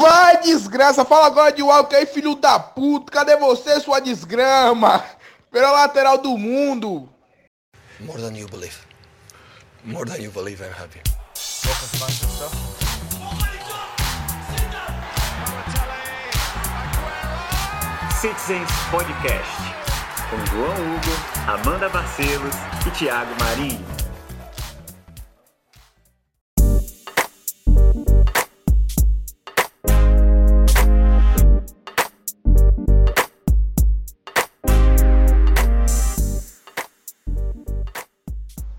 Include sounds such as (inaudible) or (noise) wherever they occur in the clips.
Vai, desgraça! Fala agora de Walker aí, filho da puta! Cadê você, sua desgrama? Pela lateral do mundo! More than you believe. More than you believe I'm happy. Citizens Podcast, com João Hugo, Amanda Barcelos e Thiago Marinho.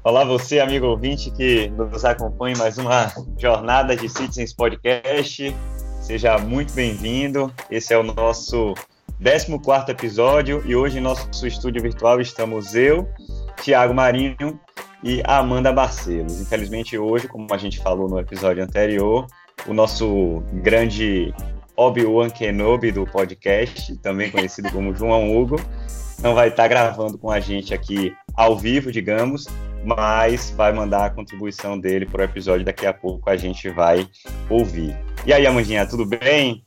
Olá você, amigo ouvinte que nos acompanha em mais uma jornada de Citizens Podcast. Seja muito bem-vindo. Esse é o nosso 14 episódio e hoje em nosso estúdio virtual estamos eu, Tiago Marinho e Amanda Barcelos. Infelizmente hoje, como a gente falou no episódio anterior, o nosso grande Obi-Wan Kenobi do podcast, também conhecido como João Hugo, não vai estar gravando com a gente aqui ao vivo, digamos, mas vai mandar a contribuição dele para o episódio daqui a pouco a gente vai ouvir. E aí, Amandinha, tudo bem?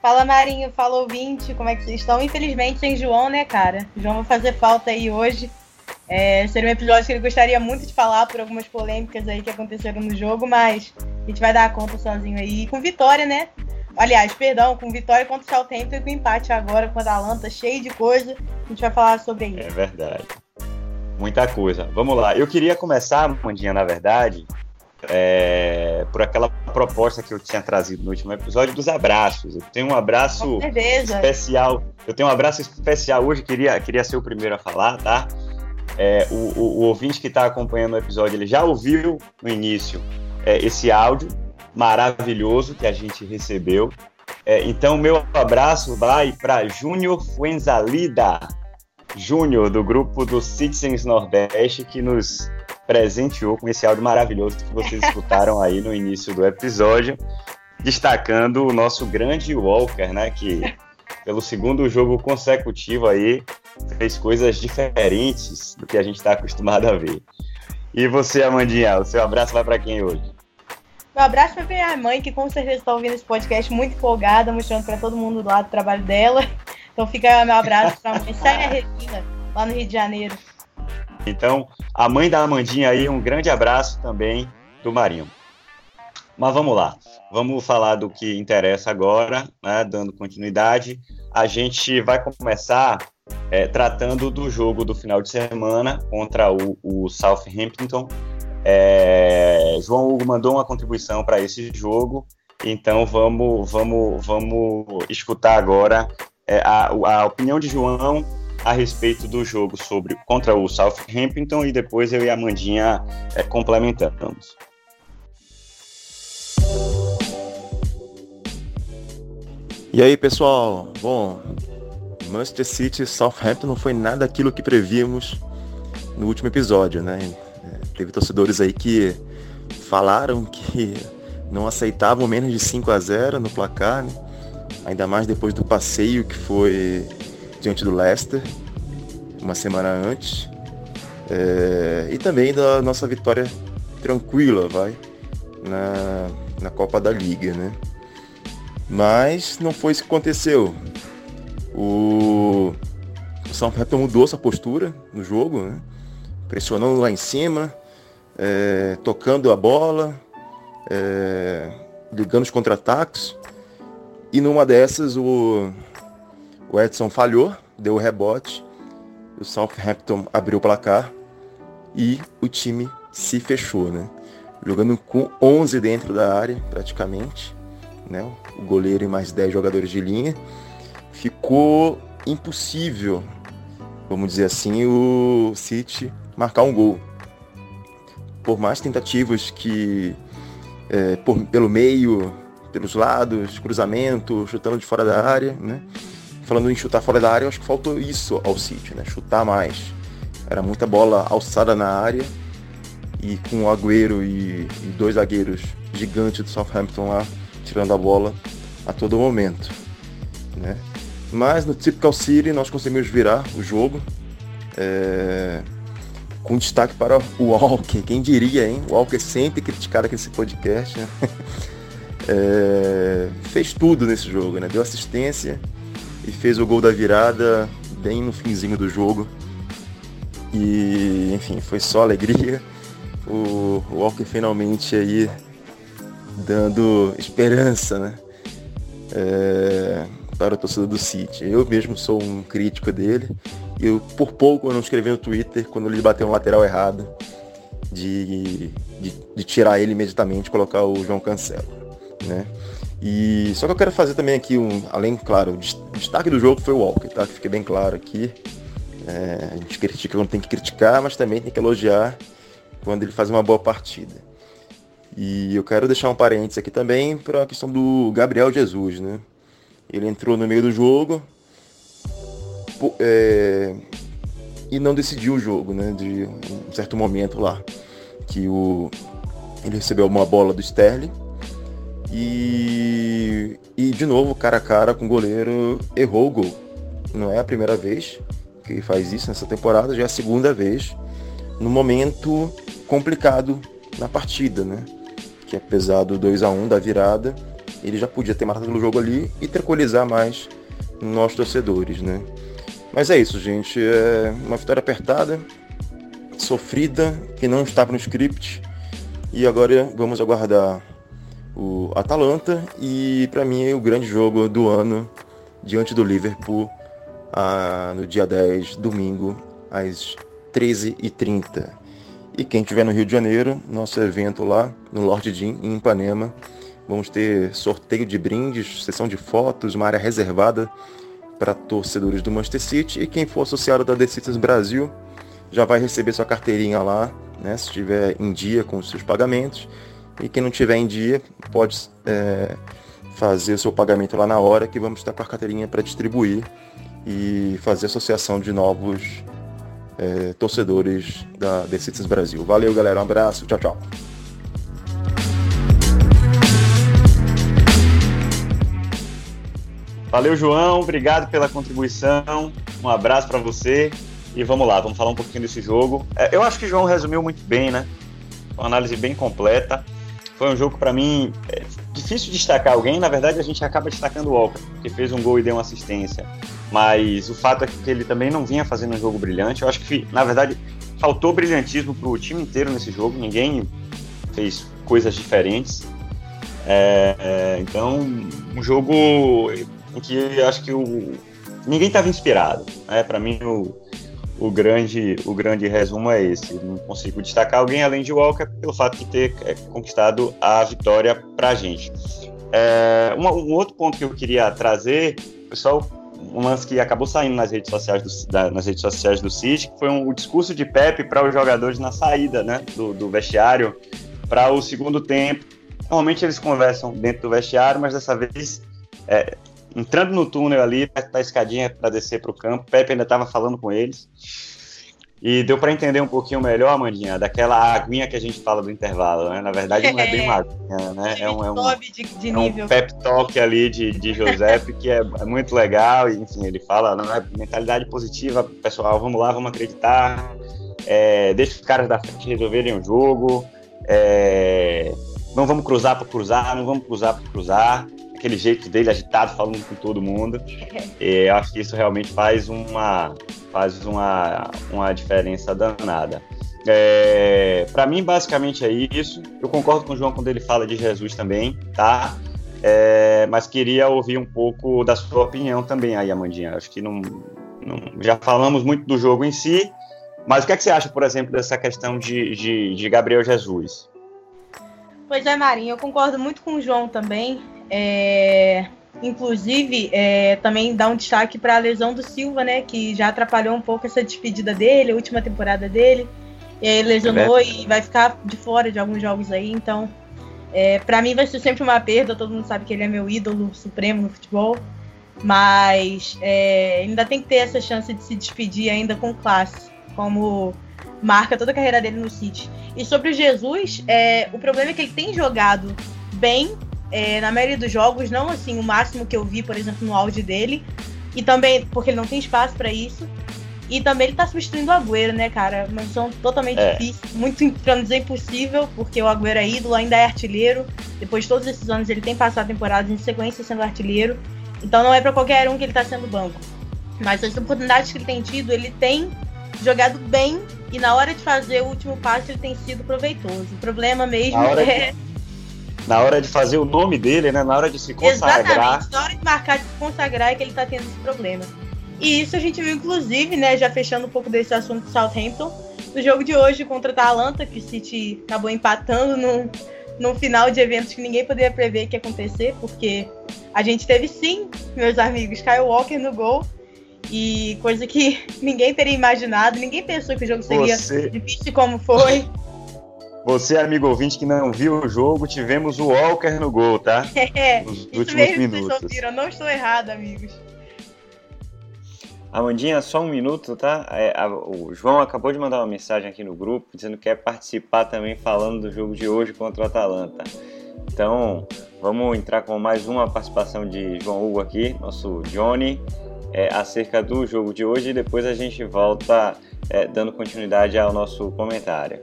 Fala Marinho, fala ouvinte, como é que vocês estão? Infelizmente sem João, né, cara? O João vai fazer falta aí hoje. É, seria um episódio que ele gostaria muito de falar por algumas polêmicas aí que aconteceram no jogo, mas a gente vai dar conta sozinho aí. E com vitória, né? Aliás, perdão, com vitória contra o Southampton e com empate agora com a Atalanta, cheio de coisa. A gente vai falar sobre isso. É verdade. Muita coisa. Vamos lá. Eu queria começar, Mandinha, na verdade, é, por aquela proposta que eu tinha trazido no último episódio dos abraços. Eu tenho um abraço especial. Eu tenho um abraço especial hoje, queria, queria ser o primeiro a falar, tá? É, o, o, o, ouvinte que está acompanhando o episódio, ele já ouviu no início é, esse áudio maravilhoso que a gente recebeu. É, então, meu abraço vai para Júnior Fuenzalida, Júnior, do grupo do Citizens Nordeste, que nos presenteou com esse áudio maravilhoso que vocês (laughs) escutaram aí no início do episódio, destacando o nosso grande Walker, né, que pelo segundo jogo consecutivo aí fez coisas diferentes do que a gente está acostumado a ver. E você, Amandinha, o seu abraço vai para quem hoje? Meu abraço para minha mãe, que com certeza está ouvindo esse podcast muito empolgada, mostrando para todo mundo do trabalho dela. Então fica meu abraço para a mãe Sérgia Regina, lá no Rio de Janeiro. Então, a mãe da Amandinha aí, um grande abraço também do Marinho. Mas vamos lá, vamos falar do que interessa agora, né, dando continuidade. A gente vai começar é, tratando do jogo do final de semana contra o, o Southampton. É, João Hugo mandou uma contribuição para esse jogo, então vamos, vamos, vamos escutar agora é, a, a opinião de João a respeito do jogo sobre contra o Southampton e depois eu e a Mandinha é, complementamos. E aí pessoal, bom, Manchester City Southampton não foi nada aquilo que prevíamos no último episódio, né? É, teve torcedores aí que falaram que não aceitavam menos de 5 a 0 no placar, né? Ainda mais depois do passeio que foi diante do Leicester, uma semana antes. É, e também da nossa vitória tranquila, vai, na, na Copa da Liga, né? Mas não foi isso que aconteceu. O, o Southampton mudou sua postura no jogo, né? pressionando lá em cima, é, tocando a bola, é, ligando os contra-ataques. E numa dessas o, o Edson falhou, deu o rebote, o Southampton abriu o placar e o time se fechou, né? Jogando com 11 dentro da área, praticamente, né? O goleiro e mais 10 jogadores de linha. Ficou impossível, vamos dizer assim, o City marcar um gol. Por mais tentativas que é, por, pelo meio pelos lados, cruzamento, chutando de fora da área, né? Falando em chutar fora da área, eu acho que faltou isso ao City, né? Chutar mais. Era muita bola alçada na área e com o Agüero e, e dois zagueiros gigantes do Southampton lá tirando a bola a todo momento, né? Mas no Typical City nós conseguimos virar o jogo. É... Com destaque para o Walker, quem diria, hein? O Walker sempre criticado aqui nesse podcast, né? (laughs) É, fez tudo nesse jogo, né? Deu assistência e fez o gol da virada bem no finzinho do jogo. E, enfim, foi só alegria. O Walker finalmente aí dando esperança, né? É, para o torcedor do City. Eu mesmo sou um crítico dele. Eu, por pouco eu não escrevi no Twitter quando ele bateu um lateral errado de, de, de tirar ele imediatamente e colocar o João Cancelo. Né? E só que eu quero fazer também aqui um, além, claro, o destaque do jogo foi o Walker, tá? Que fique bem claro aqui. É, a gente critica quando tem que criticar, mas também tem que elogiar quando ele faz uma boa partida. E eu quero deixar um parênteses aqui também para a questão do Gabriel Jesus, né? Ele entrou no meio do jogo é, e não decidiu o jogo, né? De um certo momento lá que o ele recebeu uma bola do Sterling e, e de novo, cara a cara com o goleiro, errou o gol. Não é a primeira vez que faz isso nessa temporada, já é a segunda vez, no momento complicado na partida, né? Que apesar do 2 a 1 da virada, ele já podia ter matado o jogo ali e tranquilizar mais nós torcedores, né? Mas é isso, gente. É uma vitória apertada, sofrida, que não estava no script. E agora vamos aguardar o Atalanta e para mim o grande jogo do ano diante do Liverpool no dia 10, domingo, às 13h30. E quem estiver no Rio de Janeiro, nosso evento lá no Lord Jean, em Ipanema, vamos ter sorteio de brindes, sessão de fotos, uma área reservada para torcedores do Manchester City. E quem for associado da The Citizens Brasil já vai receber sua carteirinha lá, né, se estiver em dia com os seus pagamentos e quem não tiver em dia pode é, fazer o seu pagamento lá na hora que vamos estar com a carteirinha para distribuir e fazer associação de novos é, torcedores da The Citizens Brasil. Valeu, galera. Um abraço. Tchau, tchau. Valeu, João. Obrigado pela contribuição. Um abraço para você. E vamos lá, vamos falar um pouquinho desse jogo. É, eu acho que o João resumiu muito bem, né? Uma análise bem completa. Foi um jogo, para mim, é difícil destacar alguém. Na verdade, a gente acaba destacando o Walker, que fez um gol e deu uma assistência. Mas o fato é que ele também não vinha fazendo um jogo brilhante. Eu acho que, na verdade, faltou brilhantismo para o time inteiro nesse jogo. Ninguém fez coisas diferentes. É, é, então, um jogo em que acho que o, ninguém estava inspirado. Né? Para mim, o, o grande, o grande resumo é esse. Não consigo destacar alguém além de Walker pelo fato de ter é, conquistado a vitória para a gente. É, um, um, outro ponto que eu queria trazer, pessoal, um lance que acabou saindo nas redes sociais do, da, nas redes sociais do City, que foi um, o discurso de Pepe para os jogadores na saída né, do, do vestiário para o segundo tempo. Normalmente eles conversam dentro do vestiário, mas dessa vez é, entrando no túnel ali, perto da escadinha para descer para o campo, Pepe ainda estava falando com eles. E deu para entender um pouquinho melhor, Amandinha, daquela aguinha que a gente fala do intervalo, né? Na verdade, não é bem uma aguinha, né? É um, é um, de, de é um pep talk ali de, de Giuseppe que é, é, muito legal. E, enfim, ele fala, não é mentalidade positiva, pessoal, vamos lá, vamos acreditar. É, deixa os caras da frente resolverem o jogo. É, não vamos cruzar para cruzar, não vamos cruzar para cruzar aquele jeito dele agitado, falando com todo mundo. (laughs) E eu acho que isso realmente faz uma, faz uma, uma diferença danada. É, para mim, basicamente é isso. Eu concordo com o João quando ele fala de Jesus também, tá? É, mas queria ouvir um pouco da sua opinião também aí, Amandinha. Acho que não, não, já falamos muito do jogo em si, mas o que, é que você acha, por exemplo, dessa questão de, de, de Gabriel Jesus? Pois é, Marinho, eu concordo muito com o João também. É, inclusive, é, também dá um destaque para a lesão do Silva, né? Que já atrapalhou um pouco essa despedida dele, a última temporada dele. E aí lesionou é e vai ficar de fora de alguns jogos aí. Então, é, para mim vai ser sempre uma perda. Todo mundo sabe que ele é meu ídolo supremo no futebol. Mas é, ainda tem que ter essa chance de se despedir ainda com classe, como marca toda a carreira dele no City. E sobre o Jesus, é, o problema é que ele tem jogado bem é, na maioria dos jogos, não assim o máximo que eu vi, por exemplo, no áudio dele. E também porque ele não tem espaço para isso. E também ele tá substituindo o Agüero, né, cara? Uma missão totalmente é. difícil, muito, pra não dizer impossível, porque o Agüero é ídolo, ainda é artilheiro. Depois de todos esses anos, ele tem passado temporadas em sequência sendo artilheiro. Então não é para qualquer um que ele está sendo banco. Mas as oportunidades que ele tem tido, ele tem jogado bem e na hora de fazer o último passe ele tem sido proveitoso. O problema mesmo (laughs) é. De na hora de fazer o nome dele, né? Na hora de se consagrar. Exatamente, na hora de marcar, de se consagrar é que ele tá tendo esse problema. E isso a gente viu, inclusive, né? Já fechando um pouco desse assunto do Southampton, no jogo de hoje contra a Atalanta, que o City acabou empatando no, no final de eventos que ninguém poderia prever que ia acontecer, porque a gente teve sim, meus amigos, Kyle Walker no gol. E coisa que (laughs) ninguém teria imaginado, ninguém pensou que o jogo seria Você... difícil como foi. (laughs) Você, amigo ouvinte que não viu o jogo, tivemos o Walker no gol, tá? (laughs) É, Nos últimos mesmo minutos. Vocês ouviram, não estou errado, amigos. Amandinha, só um minuto, tá? É, a, o João acabou de mandar uma mensagem aqui no grupo dizendo que quer participar também falando do jogo de hoje contra o Atalanta. Então, vamos entrar com mais uma participação de João Hugo aqui, nosso Johnny, é, acerca do jogo de hoje e depois a gente volta é, dando continuidade ao nosso comentário.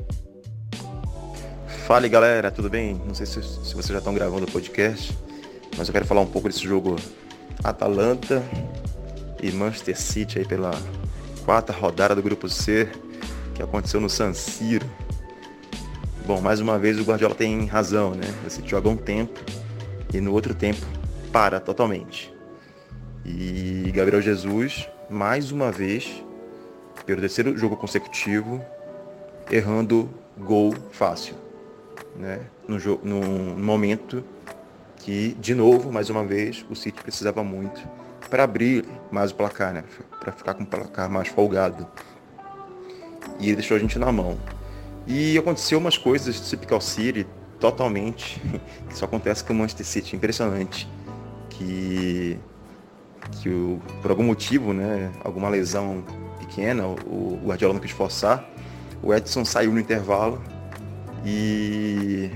Fala galera, tudo bem? Não sei se, se vocês já estão gravando o podcast, mas eu quero falar um pouco desse jogo Atalanta e Manchester City aí pela quarta rodada do grupo C que aconteceu no San Siro. Bom, mais uma vez o Guardiola tem razão, né? City joga um tempo e no outro tempo para totalmente. E Gabriel Jesus, mais uma vez, pelo terceiro jogo consecutivo, errando gol fácil né, no, no momento que, de novo, mais uma vez, o City precisava muito para abrir mais o placar, né, para ficar com o placar mais folgado. E ele deixou a gente na mão. E aconteceu umas coisas do Typical City totalmente, que (laughs) só acontece com o Manchester City, impressionante, que, que o, por algum motivo, né, alguma lesão pequena, o, o Guardiola não quis forçar, o Edson saiu no intervalo e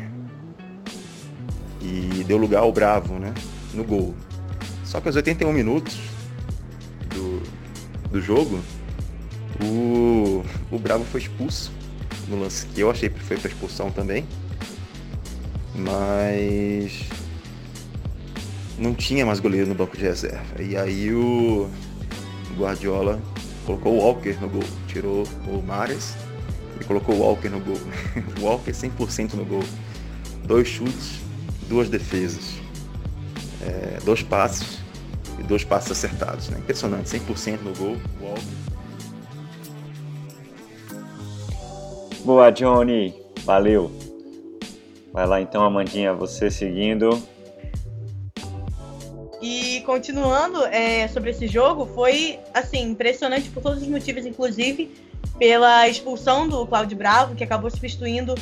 e deu lugar ao Bravo, né, no gol. Só que aos 81 minutos do, do jogo, o, o Bravo foi expulso no lance que eu achei que foi para expulsão também. Mas não tinha mais goleiro no banco de reserva. E aí o Guardiola colocou o Walker no gol, tirou o Mares e colocou o Walker no gol. (laughs) Walker 100% no gol. Dois chutes, duas defesas. É, dois passos e dois passos acertados. Né? Impressionante, 100% no gol. Walker. Boa, Johnny. Valeu. Vai lá então, Amandinha, você seguindo. E continuando é, sobre esse jogo, foi assim impressionante por todos os motivos, inclusive pela expulsão do Cláudio Bravo, que acabou substituindo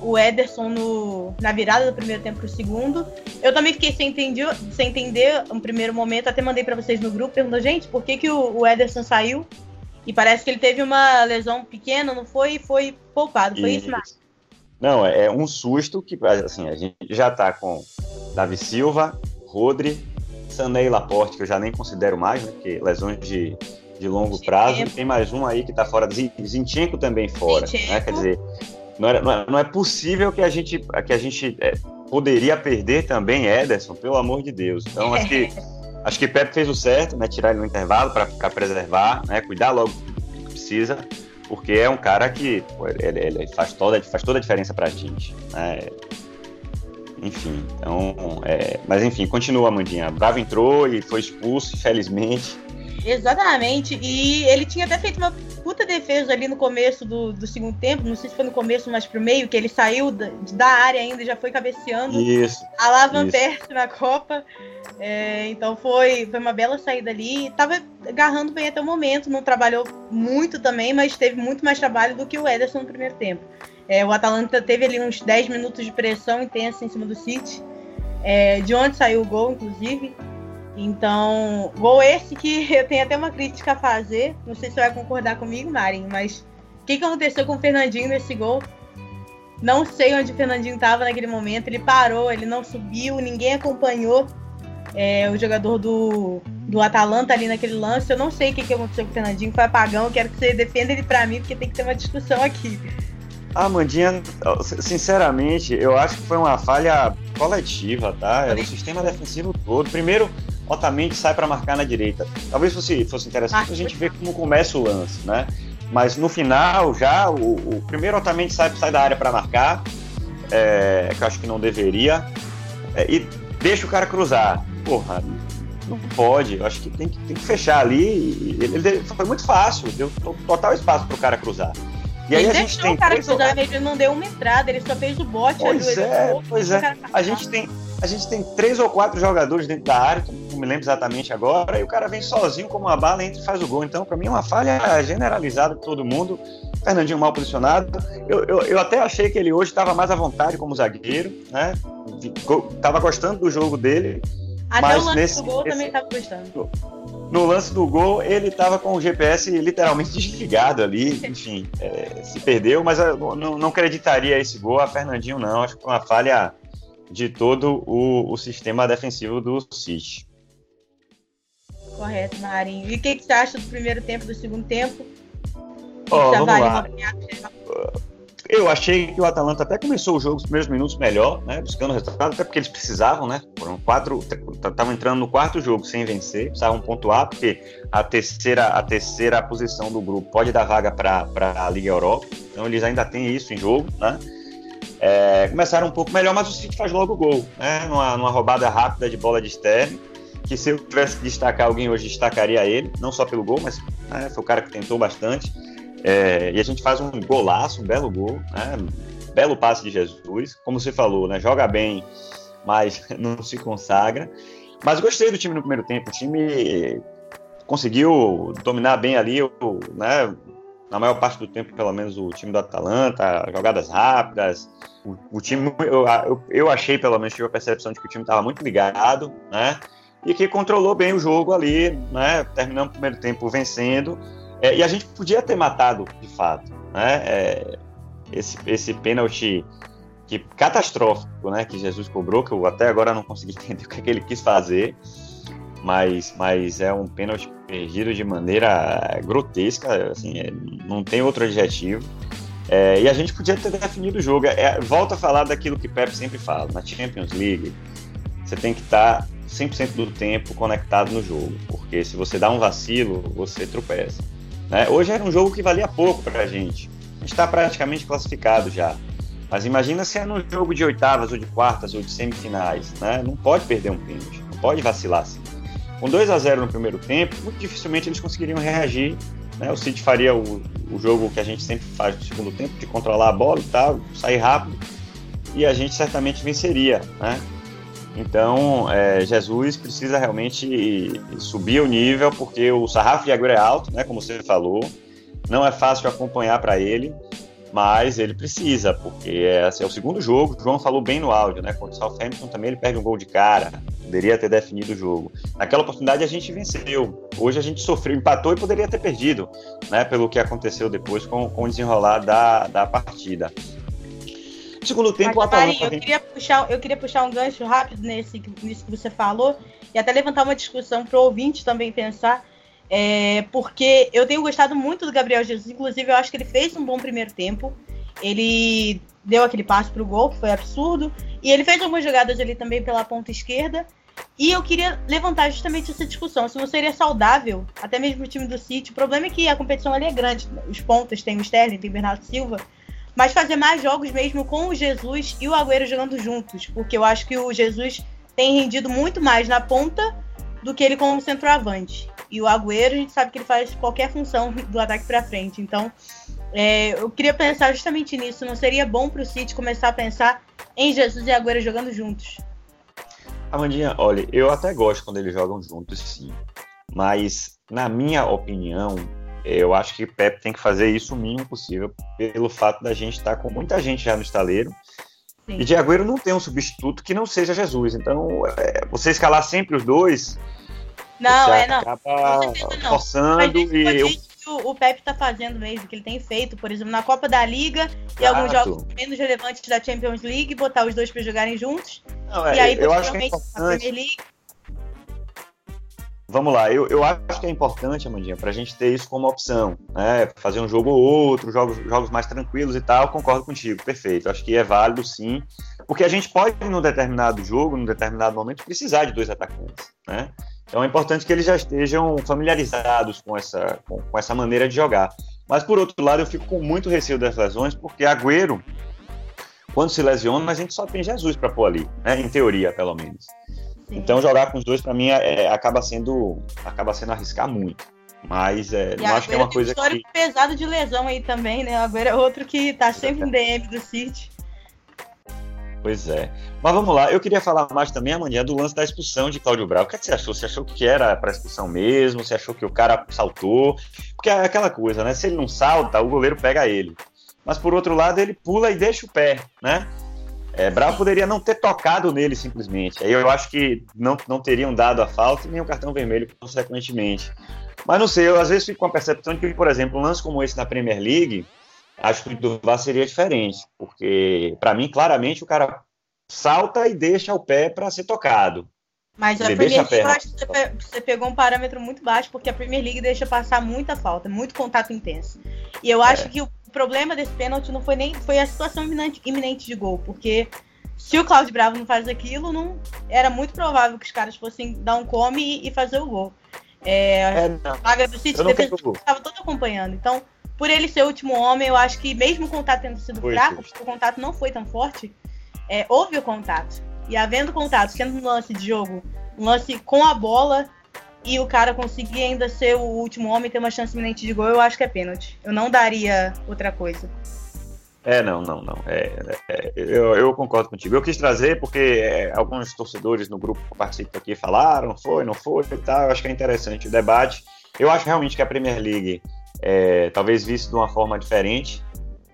o Ederson no, na virada do primeiro tempo para o segundo. Eu também fiquei sem entender, sem entender um primeiro momento, até mandei para vocês no grupo, perguntando, gente, por que, que o, o, Ederson saiu? E parece que ele teve uma lesão pequena, não foi? E foi poupado, foi isso, isso Não, é, é um susto que, assim, a gente já tá com Davi Silva, Rodri, Sanei Laporte, que eu já nem considero mais, né, porque lesões de de longo prazo. Tem mais um aí que está fora. Zinchenko também fora. Né? Quer dizer, não é, não, é, não é possível que a gente, que a gente é, poderia perder também Ederson, pelo amor de Deus. Então, acho que, (laughs) acho que Pepe fez o certo, né? Tirar ele no intervalo para preservar, né? Cuidar logo do que precisa, porque é um cara que pô, ele, ele, faz, toda, faz toda a diferença para a gente. Né? Enfim, então. É, mas enfim, continua, Mandinha. Bravo entrou e foi expulso, infelizmente. Exatamente. E ele tinha até feito uma puta defesa ali no começo do, do segundo tempo. Não sei se foi no começo, mas pro meio, que ele saiu da, da área ainda já foi cabeceando. Isso. A lá Van Persie na Copa. É, então foi, foi uma bela saída ali. Tava agarrando bem até o momento. Não trabalhou muito também, mas teve muito mais trabalho do que o Ederson no primeiro tempo. É, o Atalanta teve ali uns 10 minutos de pressão intensa em cima do City. É, de onde saiu o gol, inclusive. Então, gol esse que (laughs) eu tenho até uma crítica a fazer. Não sei se você vai concordar comigo, Marin, mas o que, que aconteceu com o Fernandinho nesse gol? Não sei onde o Fernandinho estava naquele momento. Ele parou, ele não subiu, ninguém acompanhou é, o jogador do, do Atalanta ali naquele lance. Eu não sei o que, que aconteceu com o Fernandinho, foi apagão. Eu quero que você defenda ele para mim, porque tem que ter uma discussão aqui. Ah, Mandinha, sinceramente, eu acho que foi uma falha coletiva, tá? É o sistema defensivo todo. Primeiro, Otamendi sai para marcar na direita. Talvez fosse, fosse interessante a gente ver como começa o lance, né? Mas no final, já, o, o primeiro Otamendi sai, sai da área para marcar, é, que eu acho que não deveria, é, e deixa o cara cruzar. Porra, não pode. Eu acho que tem que, tem que fechar ali. Ele, ele, foi muito fácil, deu total espaço para o cara cruzar. E aí ele a gente tem. O cara cruzar, ele não deu uma entrada, ele só fez o bote. Pois ali, é, pois é. A gente tem. A gente tem três ou quatro jogadores dentro da área, não me lembro exatamente agora, e o cara vem sozinho como uma bala, entra e faz o gol. Então, para mim, é uma falha generalizada de todo mundo. Fernandinho mal posicionado. Eu, eu, eu até achei que ele hoje estava mais à vontade como zagueiro, né? Tava gostando do jogo dele, até Mas o lance nesse, do gol esse, também estava gostando. No lance do gol, ele estava com o GPS literalmente (laughs) desligado ali, enfim, é, se perdeu, mas eu não, não acreditaria esse gol a Fernandinho, não. Acho que foi uma falha de todo o, o sistema defensivo do City. Correto, Marinho. E o que, que, você acha do primeiro tempo, do segundo tempo? Oh, vamos lá. Eu achei que o Atalanta até começou o jogo os primeiros minutos melhor, né? Buscando resultado, até porque eles precisavam, né? Foram quatro. Estavam entrando no quarto jogo sem vencer, precisavam pontuar, porque a terceira, a terceira posição do grupo pode dar vaga para a Liga Europa. Então eles ainda têm isso em jogo, né? É, começaram um pouco melhor, mas o City faz logo o gol, né? Numa, numa roubada rápida de bola de Sterling que se eu tivesse que destacar alguém hoje, destacaria ele, não só pelo gol, mas né, foi o cara que tentou bastante. É, e a gente faz um golaço, um belo gol, né? Belo passe de Jesus, como você falou, né? Joga bem, mas (laughs) não se consagra. Mas gostei do time no primeiro tempo. O time conseguiu dominar bem ali, né? Na maior parte do tempo, pelo menos, o time do Atalanta, jogadas rápidas. O, o time, eu, eu, eu, achei, pelo menos, tive a percepção de que o time estava muito ligado, né? E que controlou bem o jogo ali, né? Terminando o primeiro tempo vencendo é, e a gente podia ter matado, de fato, né? É, esse, esse pênalti que catastrófico, né? Que Jesus cobrou, que eu até agora não consegui (laughs) entender o que, é que ele quis fazer, mas, mas é um pênalti perdido de maneira grotesca, assim, é, não tem outro adjetivo. É, e a gente podia ter definido o jogo. É, volta a falar daquilo que Pep sempre fala, na Champions League, você tem que estar 100% do tempo conectado no jogo, porque se você dá um vacilo, você tropeça. Né? Hoje era um jogo que valia pouco para a gente. A gente está praticamente classificado já. Mas imagina se é num jogo de oitavas, ou de quartas, ou de semifinais. Né? Não pode perder um pênalti, não pode vacilar assim. Com 2 a 0 no primeiro tempo, muito dificilmente eles conseguiriam reagir. Né? O City faria o, o jogo que a gente sempre faz no segundo tempo, de controlar a bola e tal, sair rápido, e a gente certamente venceria. Né? Então, é, Jesus precisa realmente subir o nível, porque o sarrafo de Agüero é alto, né, como você falou. Não é fácil acompanhar para ele, mas ele precisa, porque é, é, o segundo jogo. O João falou bem no áudio, né? Contra o Southampton também ele perde um gol de cara. Poderia ter definido o jogo. Naquela oportunidade a gente venceu. Hoje a gente sofreu, empatou e poderia ter perdido, né? Pelo que aconteceu depois com, com o desenrolar da, da partida. Segundo tempo, Mas, o Atalanta. eu, queria puxar, eu queria puxar um gancho rápido nesse, nisso que você falou e até levantar uma discussão para o ouvinte também pensar. É, porque eu tenho gostado muito do Gabriel Jesus, inclusive eu acho que ele fez um bom primeiro tempo. Ele deu aquele passe para o gol, que foi absurdo, e ele fez algumas jogadas ali também pela ponta esquerda. E eu queria levantar justamente essa discussão, se não seria saudável, até mesmo o time do City. O problema é que a competição ali é grande. Os pontos tem o Sterling, tem o Bernardo Silva mas fazer mais jogos mesmo com o Jesus e o Agüero jogando juntos, porque eu acho que o Jesus tem rendido muito mais na ponta do que ele como centroavante. E o Agüero, a gente sabe que ele faz qualquer função do ataque para frente. Então, é, eu queria pensar justamente nisso. Não seria bom para o City começar a pensar em Jesus e Agüero jogando juntos? Amandinha, olha, eu até gosto quando eles jogam juntos, sim. Mas, na minha opinião, eu acho que o Pep tem que fazer isso o mínimo possível, pelo fato da gente estar tá com muita gente já no estaleiro. Sim. E de Agüero não tem um substituto que não seja Jesus. Então, é, você escalar sempre os dois. Não, é não. Acaba não. forçando e. Eu... O, o Pepe tá fazendo mesmo, que ele tem feito, por exemplo, na Copa da Liga e alguns jogos menos relevantes da Champions League, botar os dois para jogarem juntos. Não, é, e aí, eu acho que é importante. Vamos lá, eu, eu acho que é importante, Amandinha, para a gente ter isso como opção, né? Fazer um jogo ou outro, jogos, jogos mais tranquilos e tal, concordo contigo, perfeito. Acho que é válido sim, Porque a gente pode, num determinado jogo, num determinado momento, precisar de dois atacantes, né? Então é importante que eles já estejam familiarizados com essa, com, com essa maneira de jogar. Mas, por outro lado, eu fico com muito receio das lesões, porque Agüero, quando se lesiona, a gente só tem Jesus para pôr ali, né? em teoria, pelo menos. Então, jogar com os dois, para mim, é, é, acaba, sendo, acaba sendo arriscar muito. Mas é, não acho que é uma coisa que. histórico pesado de lesão aí também, né? Agora é outro que tá sempre em DM do City. Pois é. Mas vamos lá, eu queria falar mais também, Amandinha, do lance da expulsão de Cláudio Bravo. O que, é que você achou? Você achou que era para expulsão mesmo? Você achou que o cara saltou? Porque é aquela coisa, né? Se ele não salta, o goleiro pega ele. Mas por outro lado, ele pula e deixa o pé, né? É, Bravo poderia não ter tocado nele simplesmente. Aí eu acho que não, não teriam dado a falta e nem o cartão vermelho, consequentemente. Mas não sei, eu às vezes fico com a percepção de que, por exemplo, um lance como esse na Premier League, acho que do VAR seria diferente, porque para mim claramente o cara salta e deixa o pé para ser tocado. Mas Ele a Premier League, eu acho que você pegou um parâmetro muito baixo, porque a Premier League deixa passar muita falta, muito contato intenso. E eu acho é. que o problema desse pênalti não foi nem foi a situação iminente, iminente de gol, porque se o Claudio Bravo não faz aquilo, não era muito provável que os caras fossem dar um come e, e fazer o gol. É, é, a vaga do City estava todo acompanhando. Então, por ele ser o último homem, eu acho que mesmo o contato tendo sido foi, fraco, foi. o contato não foi tão forte, é, houve o contato. E havendo contato, sendo um lance de jogo, um lance com a bola, e o cara conseguir ainda ser o último homem e ter uma chance iminente de gol, eu acho que é pênalti. Eu não daria outra coisa. É, não, não, não. É, é, eu, eu, concordo contigo. Eu quis trazer porque é, alguns torcedores no grupo que participa aqui falaram, foi, não foi e tal. Eu acho que é interessante o debate. Eu acho realmente que a Premier League é, talvez visto de uma forma diferente.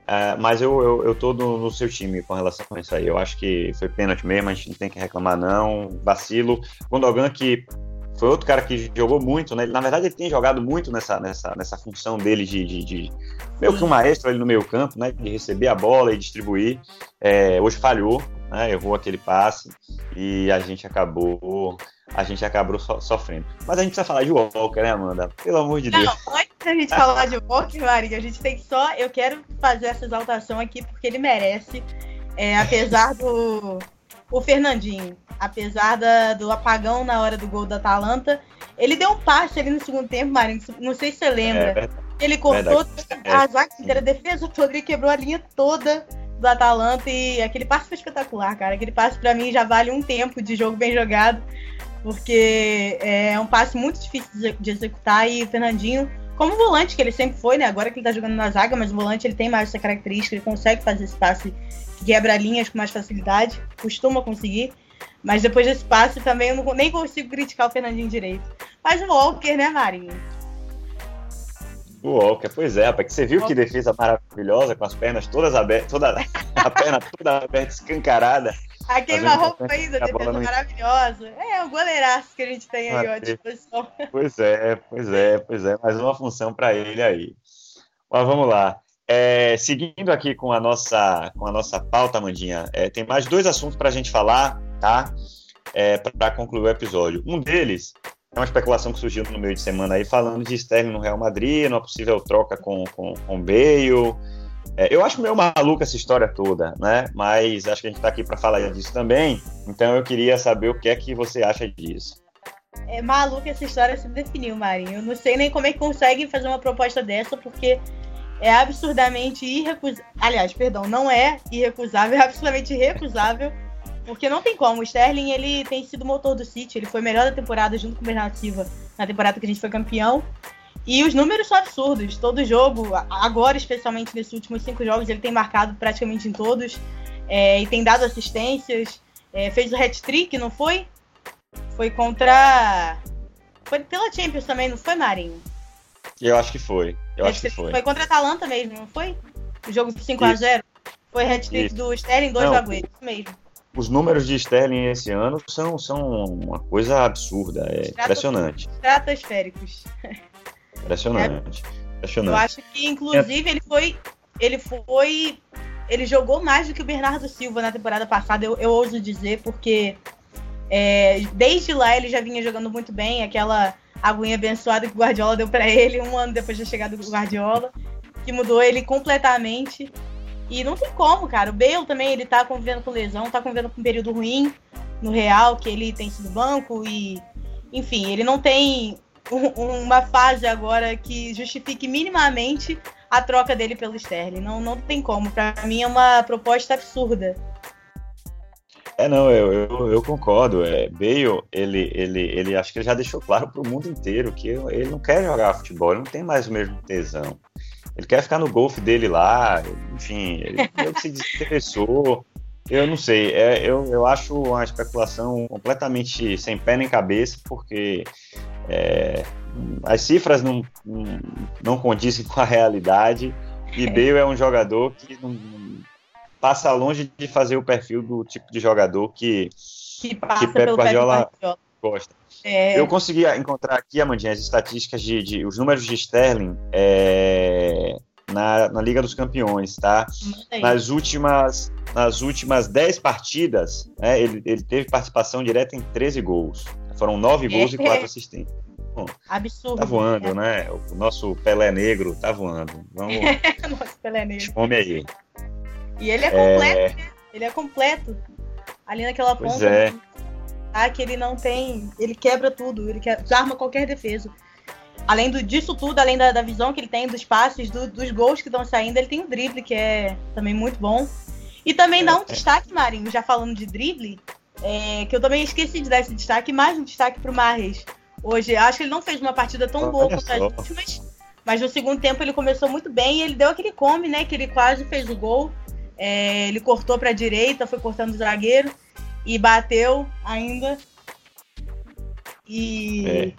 É, mas eu, eu, eu tô no, no, seu time com relação a isso aí. Eu acho que foi pênalti mesmo, a gente não tem que reclamar, não. Vacilo. Gundogan, que foi outro cara que jogou muito, né? na verdade, ele tem jogado muito nessa, nessa, nessa função dele de, de, de meio que um maestro ali no meio campo, né? De receber a bola e distribuir. É, hoje falhou, né? Errou aquele passe e a gente acabou a gente acabou so sofrendo. Mas a gente precisa falar de Walker, né, Amanda? Pelo amor de Deus. Não, antes da gente falar de Walker, Maria, a gente tem que só. Eu quero fazer essa exaltação aqui porque ele merece. É, apesar do. O Fernandinho, apesar da, do apagão na hora do gol da Atalanta, ele deu um passe ali no segundo tempo, Marinho. Não sei se você lembra. É, ele cortou a zaga inteira, a defesa toda, ele quebrou a linha toda do Atalanta e aquele passe foi espetacular, cara. Aquele passe para mim já vale um tempo de jogo bem jogado porque é um passe muito difícil de executar e o Fernandinho, como volante que ele sempre foi, né? Agora que ele tá jogando na zaga, mas o volante ele tem mais essa característica, ele consegue fazer esse passe que quebra linhas com mais facilidade, costuma conseguir. Mas depois desse passe também eu não, nem consigo criticar o Fernandinho direito. Mas o Walker, né, Marinho? O Walker, pois é, rapaz, que você viu que defesa maravilhosa, com as pernas todas abertas, toda, (laughs) a perna toda aberta, escancarada. A queima-roupa ainda, defesa maravilhosa. É, o goleiraço que a gente tem aí, ó, à disposição. Pois é, pois é, pois é. Mais uma função para ele aí. Mas vamos lá. É, seguindo aqui com a nossa, com a nossa pauta, Mandinha, é, tem mais dois assuntos para a gente falar, tá? É, para concluir o episódio. Um deles é uma especulação que surgiu no meio de semana aí, falando de Sterling no Real Madrid, uma possível troca com, com, com Bale. É, eu acho meio maluca essa história toda, né? Mas acho que a gente está aqui para falar disso também. Então eu queria saber o que é que você acha disso. É maluca essa história se definiu, Marinho. Eu não sei nem como é que conseguem fazer uma proposta dessa, porque é absurdamente irrecusável. Aliás, perdão, não é irrecusável, (laughs) é absolutamente recusável. Porque não tem como. O Sterling, ele tem sido motor do City. Ele foi melhor da temporada junto com o Bernardo Silva na temporada que a gente foi campeão. E os números são absurdos. Todo jogo, agora especialmente nesses últimos cinco jogos, ele tem marcado praticamente em todos. É, e tem dado assistências. É, fez o hat-trick, não foi? Foi contra... Foi pela Champions também, não foi, Marinho? Eu acho que foi. Eu acho que foi. Foi contra a Atalanta mesmo, não foi? O jogo de 5x0. Foi hat-trick do Sterling, 2 do Agüero, isso mesmo. Os números de Sterling esse ano são, são uma coisa absurda, é impressionante. Estratosféricos. (laughs) Impressionante. É, Impressionante. Eu acho que, inclusive, é. ele foi. Ele foi. Ele jogou mais do que o Bernardo Silva na temporada passada, eu, eu ouso dizer, porque é, desde lá ele já vinha jogando muito bem, aquela aguinha abençoada que o Guardiola deu para ele um ano depois da chegada do Guardiola, que mudou ele completamente. E não tem como, cara. O Bale também, ele tá convivendo com lesão, tá convivendo com um período ruim no Real, que ele tem sido banco e. Enfim, ele não tem uma fase agora que justifique minimamente a troca dele pelo Sterling. Não, não tem como. Para mim é uma proposta absurda. É, não, eu, eu, eu, concordo. É, Bale, ele, ele, ele acho que ele já deixou claro para o mundo inteiro que ele não quer jogar futebol, ele não tem mais o mesmo tesão. Ele quer ficar no golfe dele lá, enfim, ele, ele se desinteressou. Eu não sei, é, eu, eu acho uma especulação completamente sem pé nem cabeça, porque é, as cifras não, não, condizem (laughs) com a realidade, e Bale é um jogador que não, passa longe de fazer o perfil do tipo de jogador que, que, que Pep Guardiola. gosta. É... Eu consegui encontrar aqui, Amandinha, as estatísticas de, de os números de Sterling é, na, na Liga dos Campeões, tá? Nas últimas, nas últimas 10 partidas, né, ele, ele teve participação direta em 13 gols. Foram 9 gols e 4 assistências. Bom, Absurdo. Tá voando, é. né? O nosso Pelé Negro tá voando. Vamos. (laughs) nosso Pelé Negro. Come aí. E ele é completo, é... né? Ele é completo. Ali naquela pois ponta. É. Ah, que ele não tem. Ele quebra tudo, ele quebra, desarma qualquer defesa. Além do, disso tudo, além da, da visão que ele tem, dos passes, do, dos gols que estão saindo, ele tem o drible, que é também muito bom. E também é, dá um é. destaque, Marinho, já falando de drible, é, que eu também esqueci de dar esse destaque, mais um destaque pro Marres. Hoje, acho que ele não fez uma partida tão boa quanto as últimas, mas no segundo tempo ele começou muito bem e ele deu aquele come, né? Que ele quase fez o gol. É, ele cortou para a direita, foi cortando o zagueiro e bateu ainda. E. É.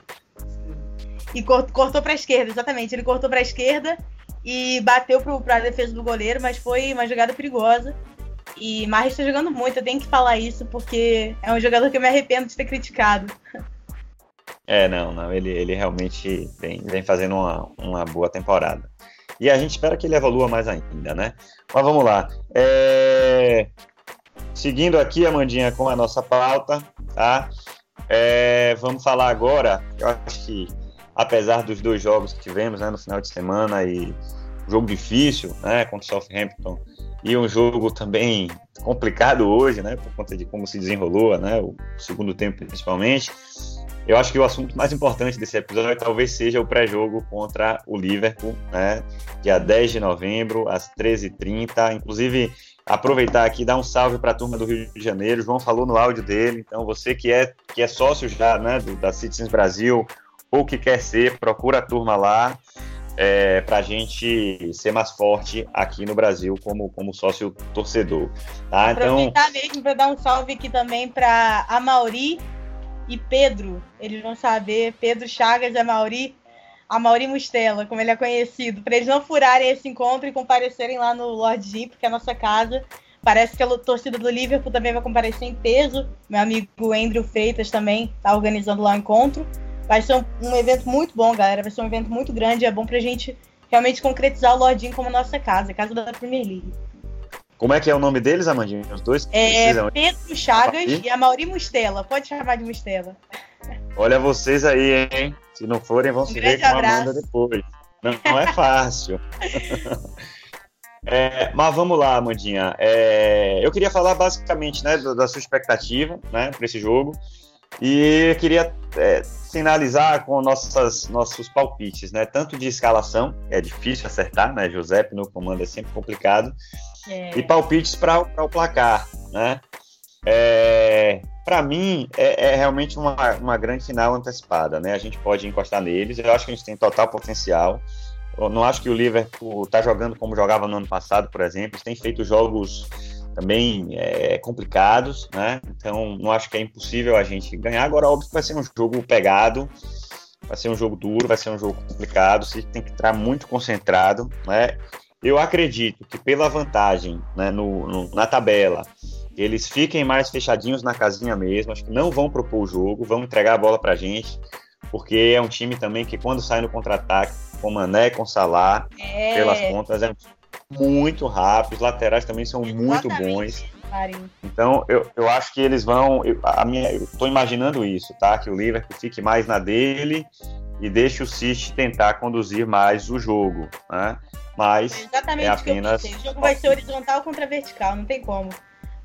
E cortou para a esquerda, exatamente. Ele cortou para a esquerda e bateu para a defesa do goleiro, mas foi uma jogada perigosa. E Marres está jogando muito, eu tenho que falar isso, porque é um jogador que eu me arrependo de ter criticado. É, não, não, ele, ele realmente vem, vem fazendo uma, uma boa temporada. E a gente espera que ele evolua mais ainda, né? Mas vamos lá. É... Seguindo aqui, Amandinha, com a nossa pauta, tá? É... Vamos falar agora, eu acho que apesar dos dois jogos que tivemos né, no final de semana e jogo difícil, né, contra o Southampton e um jogo também complicado hoje, né, por conta de como se desenrolou, né, o segundo tempo principalmente. Eu acho que o assunto mais importante desse episódio talvez seja o pré-jogo contra o Liverpool, né? Dia 10 de novembro, às 13h30. Inclusive, aproveitar aqui dar um salve para a turma do Rio de Janeiro. O João falou no áudio dele, então você que é, que é sócio já né, do, da Citizens Brasil ou que quer ser, procura a turma lá é, para a gente ser mais forte aqui no Brasil como, como sócio torcedor. Tá? Então, Aproveitar mesmo para dar um salve aqui também para a Mauri e Pedro, eles vão saber, Pedro Chagas é Mauri, a Mauri Mustela, como ele é conhecido, para eles não furarem esse encontro e comparecerem lá no Lord Jim, porque é a nossa casa. Parece que a torcida do Liverpool também vai comparecer em peso. Meu amigo Andrew Freitas também está organizando lá o encontro. Vai ser um, um, evento muito bom, galera. Vai ser um evento muito grande. É bom para a gente realmente concretizar o Lordinho como nossa casa, casa da Premier League. Como é que é o nome deles, Amandinho? Os dois? É Pedro Chagas e a Mauri Mustela. Pode chamar de Mustela. Olha vocês aí, hein? Se não forem, vão um se ver com a Amanda depois. Não, não é fácil. (laughs) é, mas vamos lá, Amandinha. É, eu queria falar basicamente né, da sua expectativa né, para esse jogo. E queria é, finalizar com nossas, nossos palpites, né? Tanto de escalação, é difícil acertar, né? José no comando é sempre complicado. É. E palpites para o placar, né? É, para mim, é, é, realmente uma, uma grande final antecipada, né? A gente pode encostar neles, eu acho que a gente tem total potencial. Eu não acho que o Liverpool está jogando como jogava no ano passado, por exemplo. Têm feito jogos também é, complicados, né? Então, não acho que é impossível a gente ganhar. Agora, óbvio que vai ser um jogo pegado, vai ser um jogo duro, vai ser um jogo complicado. Você tem que estar muito concentrado, né? Eu acredito que pela vantagem né, no, no, na tabela, eles fiquem mais fechadinhos na casinha mesmo, acho que não vão propor o jogo, vão entregar a bola pra gente, porque é um time também que quando sai no contra-ataque, com Mané, com Salah, é. pelas pontas, é muito rápido, os laterais também são muito bons. Então, eu, eu acho que eles vão. Eu, a minha, eu tô imaginando isso, tá? Que o Liverpool fique mais na dele e deixe o City tentar conduzir mais o jogo, né? Mas é o eu apenas pensei. O jogo vai ser horizontal contra vertical, não tem como.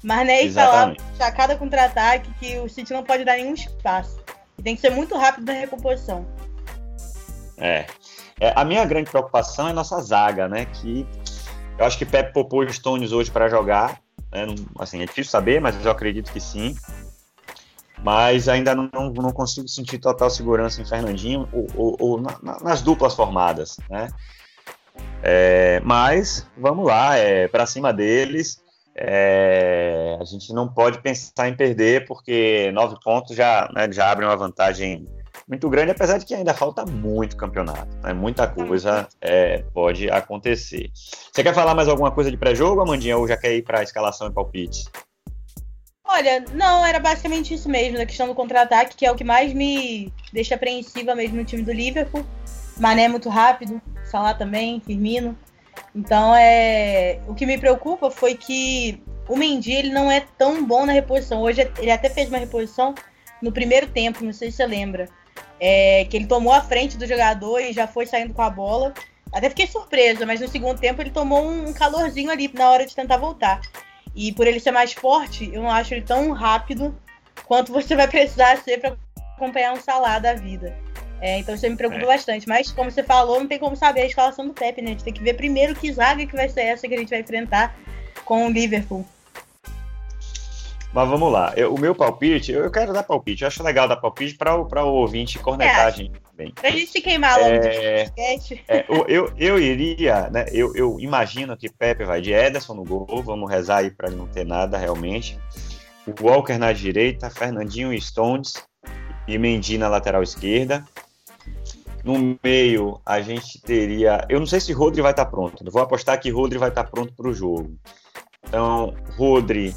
Mas nem falar Exatamente. a cada contra-ataque que o City não pode dar nenhum espaço. E tem que ser muito rápido na recomposição. É. É, a minha grande preocupação é nossa zaga, né? Que eu acho que Pepe poupou Stones hoje para jogar. né? Assim, é difícil saber, mas eu acredito que sim. Mas ainda não, não, consigo sentir total segurança em Fernandinho ou, ou- ou na- na- nas duplas formadas, né? É, mas vamos lá, é para cima deles. É, a gente não pode pensar em perder porque nove pontos já, né, já abrem uma vantagem muito grande, apesar de que ainda falta muito campeonato. Né? Muita coisa é, pode acontecer. Você quer falar mais alguma coisa de pré-jogo, Amandinha, ou já quer ir para a escalação e palpite? Olha, não, era basicamente isso mesmo, da questão do contra-ataque, que é o que mais me deixa apreensiva mesmo no time do Liverpool. Mané é muito rápido, Salah também, Firmino. Então, é, o que me preocupa foi que o Mendy ele não é tão bom na reposição. Hoje ele até fez uma reposição no primeiro tempo, não sei se você lembra, é, que ele tomou a frente do jogador e já foi saindo com a bola. Até fiquei surpresa, mas no segundo tempo ele tomou um calorzinho ali na hora de tentar voltar. E por ele ser mais forte, eu não acho ele tão rápido quanto você vai precisar ser para acompanhar um Salah da vida. É, então isso me preocupa É. bastante. Mas, como você falou, não tem como saber a escalação do Pepe, né? A gente tem que ver primeiro que zaga que vai ser essa que a gente vai enfrentar com o Liverpool. Mas vamos lá. Eu- o meu palpite, eu, eu quero dar palpite. Eu acho legal dar palpite para o, ouvinte cornetar É. a gente bem. Pra gente se queimar logo do É, podcast. é, o- eu, eu iria, né? Eu, eu imagino que Pepe vai de Ederson no gol. Vamos rezar aí para não ter nada realmente. O Walker na direita, Fernandinho e Stones e Mendy na lateral esquerda. No meio, a gente teria. Eu não sei se Rodri vai estar pronto. Eu vou apostar que Rodri vai estar pronto para o jogo. Então, Rodri,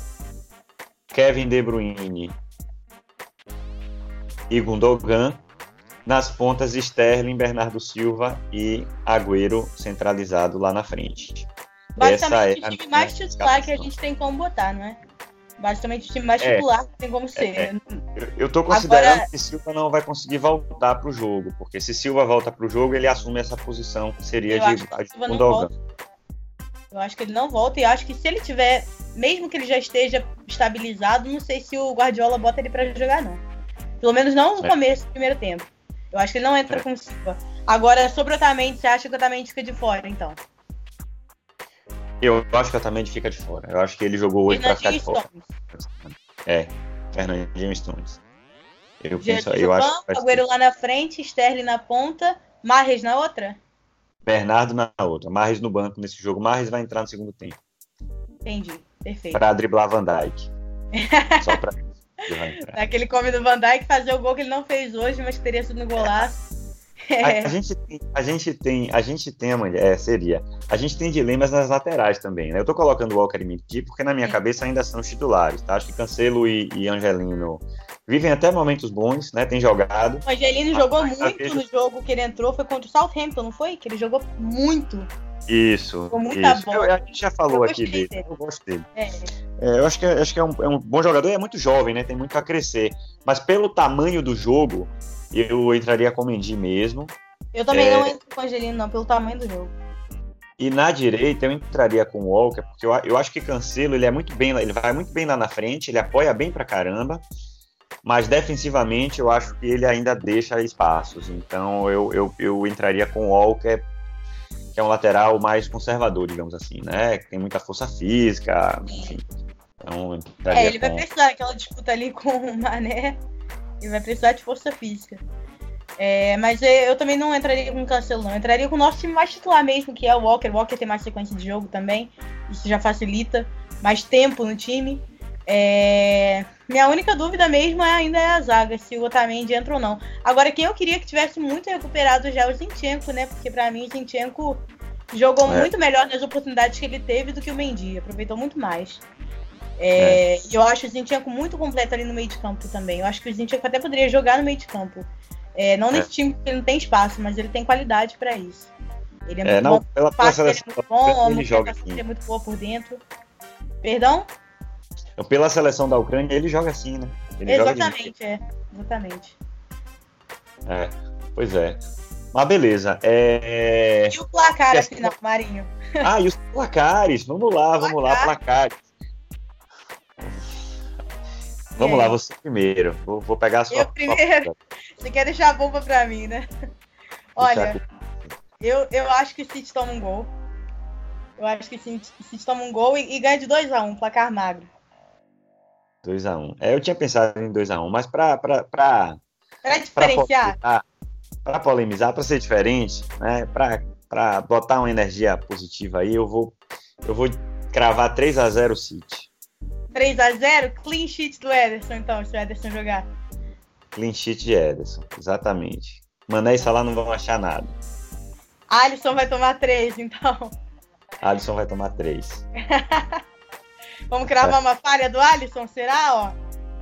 Kevin De Bruyne e Gundogan. Nas pontas, Sterling, Bernardo Silva e Agüero centralizado lá na frente. Basicamente, Essa é o time mais titular que a gente tem como botar, não é? Basicamente, o time mais É. titular que tem como ser. É. Eu, eu tô considerando Agora- que Silva não vai conseguir voltar para o jogo, porque se Silva volta para o jogo, ele assume essa posição que seria Eu de, acho que de Silva não Gundogan. volta. Eu acho que ele não volta e acho que se ele tiver, mesmo que ele já esteja estabilizado, não sei se o Guardiola bota ele pra jogar, não. Pelo menos não no É. começo do primeiro tempo. Eu acho que ele não entra É. com o Silva. Agora, sobre o Otamendi, você acha que o Otamendi fica de fora, então? Eu acho que o Otamendi fica de fora. Eu acho que ele jogou hoje para ficar de fora. É, Fernandinho Stones. Eu, penso, eu acho Agüero lá na frente, Sterling na ponta, Marres na outra? Bernardo na outra. Marres no banco nesse jogo. Marres vai entrar no segundo tempo Entendi, perfeito. para driblar Van Dijk. (laughs) Só para isso. Come do Van Dijk fazer o gol que ele não fez hoje, mas que teria sido no golaço. É. A, a gente tem, a gente tem, a gente tem, é, seria. A gente tem dilemas nas laterais também, né? Eu tô colocando o Walker e Mendy porque na minha cabeça ainda são os titulares, tá? Acho que Cancelo e, e Angelino vivem até momentos bons, né? Tem jogado. O Angelino jogou muito vejo- no jogo que ele entrou, foi contra o Southampton, não foi? Que ele jogou muito. Isso. Com muita isso. bola. Eu- a gente já falou aqui dele. dele. Eu gosto dele. É. É, eu acho que, é- acho que é, um, é um bom jogador e é muito jovem, né? Tem muito a crescer. Mas pelo tamanho do jogo, eu entraria com o Mendy mesmo. Eu também É. não entro com o Angelino, não, pelo tamanho do jogo. E na direita eu entraria com o Walker, porque eu, eu acho que Cancelo ele é muito bem, ele vai muito bem lá na frente, ele apoia bem pra caramba, mas defensivamente eu acho que ele ainda deixa espaços. Então eu, eu, eu entraria com o Walker, que é um lateral mais conservador, digamos assim, né? Que tem muita força física, enfim. Então É, ele vai com- precisar daquela disputa ali com o Mané. Ele vai precisar de força física. É, mas eu também não entraria com o Cancelo, não. Eu entraria com o nosso time mais titular mesmo, que é o Walker. O Walker tem mais sequência de jogo também. Isso já facilita. Mais tempo no time. É, Minha única dúvida mesmo é, ainda é a zaga, se o Otamendi entra ou não. Agora, quem eu queria que tivesse muito recuperado já é o Zinchenko, né? Porque pra mim o Zinchenko jogou É. muito melhor nas oportunidades que ele teve do que o Mendy. Aproveitou muito mais. É, E eu acho o Zinchenko muito completo ali no meio de campo também. Eu acho que o Zinchenko até poderia jogar no meio de campo. É, não nesse time porque ele não tem espaço, mas ele tem qualidade pra isso. Ele é, É, muito não, bom. pela, passe dele é muito bom, a ele joga dele assim. é muito boa por dentro. Perdão? Pela seleção da Ucrânia, ele joga assim, né? Ele joga Exatamente, é. Exatamente. É. Pois é. Mas beleza. É... E o placar, afinal, Marinho? Ah, e os placares. Vamos lá, (laughs) vamos Placar. lá, placares. Vamos lá, você primeiro. Vou, vou pegar a sua. Eu primeiro. (laughs) Você quer deixar a bomba pra mim, né? Olha, eu, eu acho que o City toma um gol. Eu acho que o City toma um gol e, e ganha de 2x1, um, placar magro. 2x1. Um. É, eu tinha pensado em 2x1, um, mas pra. Pra, pra, pra diferenciar. Para polemizar, para ser diferente, né? Para botar uma energia positiva aí, eu vou, eu vou cravar 3 x 0 City. 3 x 0 Clean sheet do Ederson, então, se o Ederson jogar. Clean sheet de Ederson, exatamente. Mané e Salah não vão achar nada. Alisson vai tomar 3, então. Alisson vai tomar 3. (laughs) Vamos cravar uma falha do Alisson, será, ó?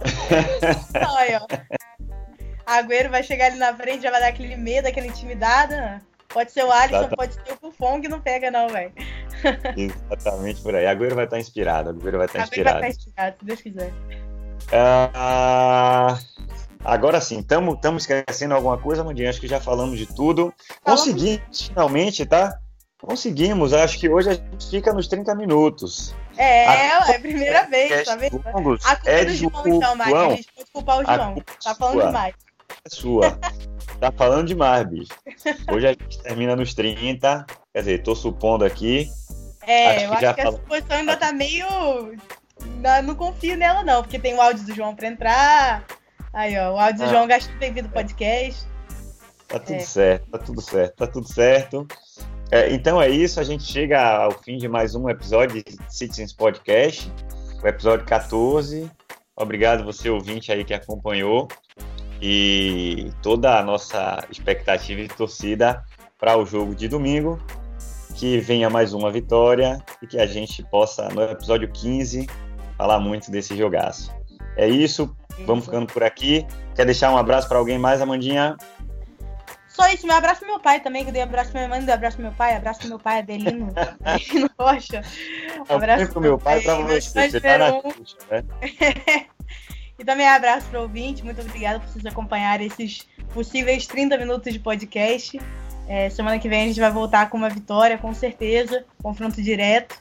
(laughs) Olha, ó. Agüero vai chegar ali na frente, já vai dar aquele medo, aquela intimidada. Pode ser o Alisson, pode ser o Buffon, que não pega, não, velho. Exatamente por aí. Agüero vai estar inspirado. Agüero vai estar Agüero inspirado. vai estar inspirado, se Deus quiser. Uh, agora sim, estamos esquecendo alguma coisa, Mandinha? Acho que já falamos de tudo. Conseguimos, finalmente, tá? Conseguimos. Acho que hoje a gente fica nos 30 minutos. É, é a primeira vez, tá vendo? A culpa é do João, então, Mari. A gente pode culpar o João. Tá falando sua. demais é sua. tá falando demais, bicho. Hoje a gente termina nos 30. Quer dizer, tô supondo aqui. É, acho eu acho que a suposição ainda tá meio. Não confio nela, não, porque tem o áudio do João pra entrar. Aí, ó, o áudio ah. do João gastou devido ao podcast. Tá tudo é. certo, tá tudo certo, tá tudo certo. É, então é isso, a gente chega ao fim de mais um episódio de Citizens Podcast, o episódio 14. Obrigado você ouvinte aí que acompanhou e toda a nossa expectativa e torcida para o jogo de domingo, que venha mais uma vitória e que a gente possa, no episódio 15, falar muito desse jogaço. É isso, vamos ficando por aqui. Quer deixar um abraço para alguém mais, Amandinha? Só isso, meu abraço pro meu pai também, que eu dei abraço pra minha mãe, dei abraço pro meu pai, abraço pro meu pai, Adelino, Adelino (laughs) Rocha. Abraço pro meu pai e pra você, você tá na né? (laughs) E também abraço para o ouvinte, muito obrigada por vocês acompanharem esses possíveis 30 minutos de podcast. É, semana que vem a gente vai voltar com uma vitória, com certeza, confronto direto.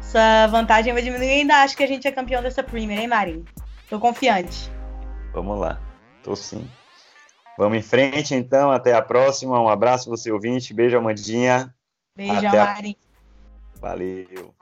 Essa vantagem vai diminuir. ainda acho que a gente é campeão dessa Premier, hein, Marinho? Tô confiante. Vamos lá, tô sim. Vamos em frente, então. Até a próxima. Um abraço, você ouvinte. Beijo, Amandinha. Beijo, Até. A... Valeu.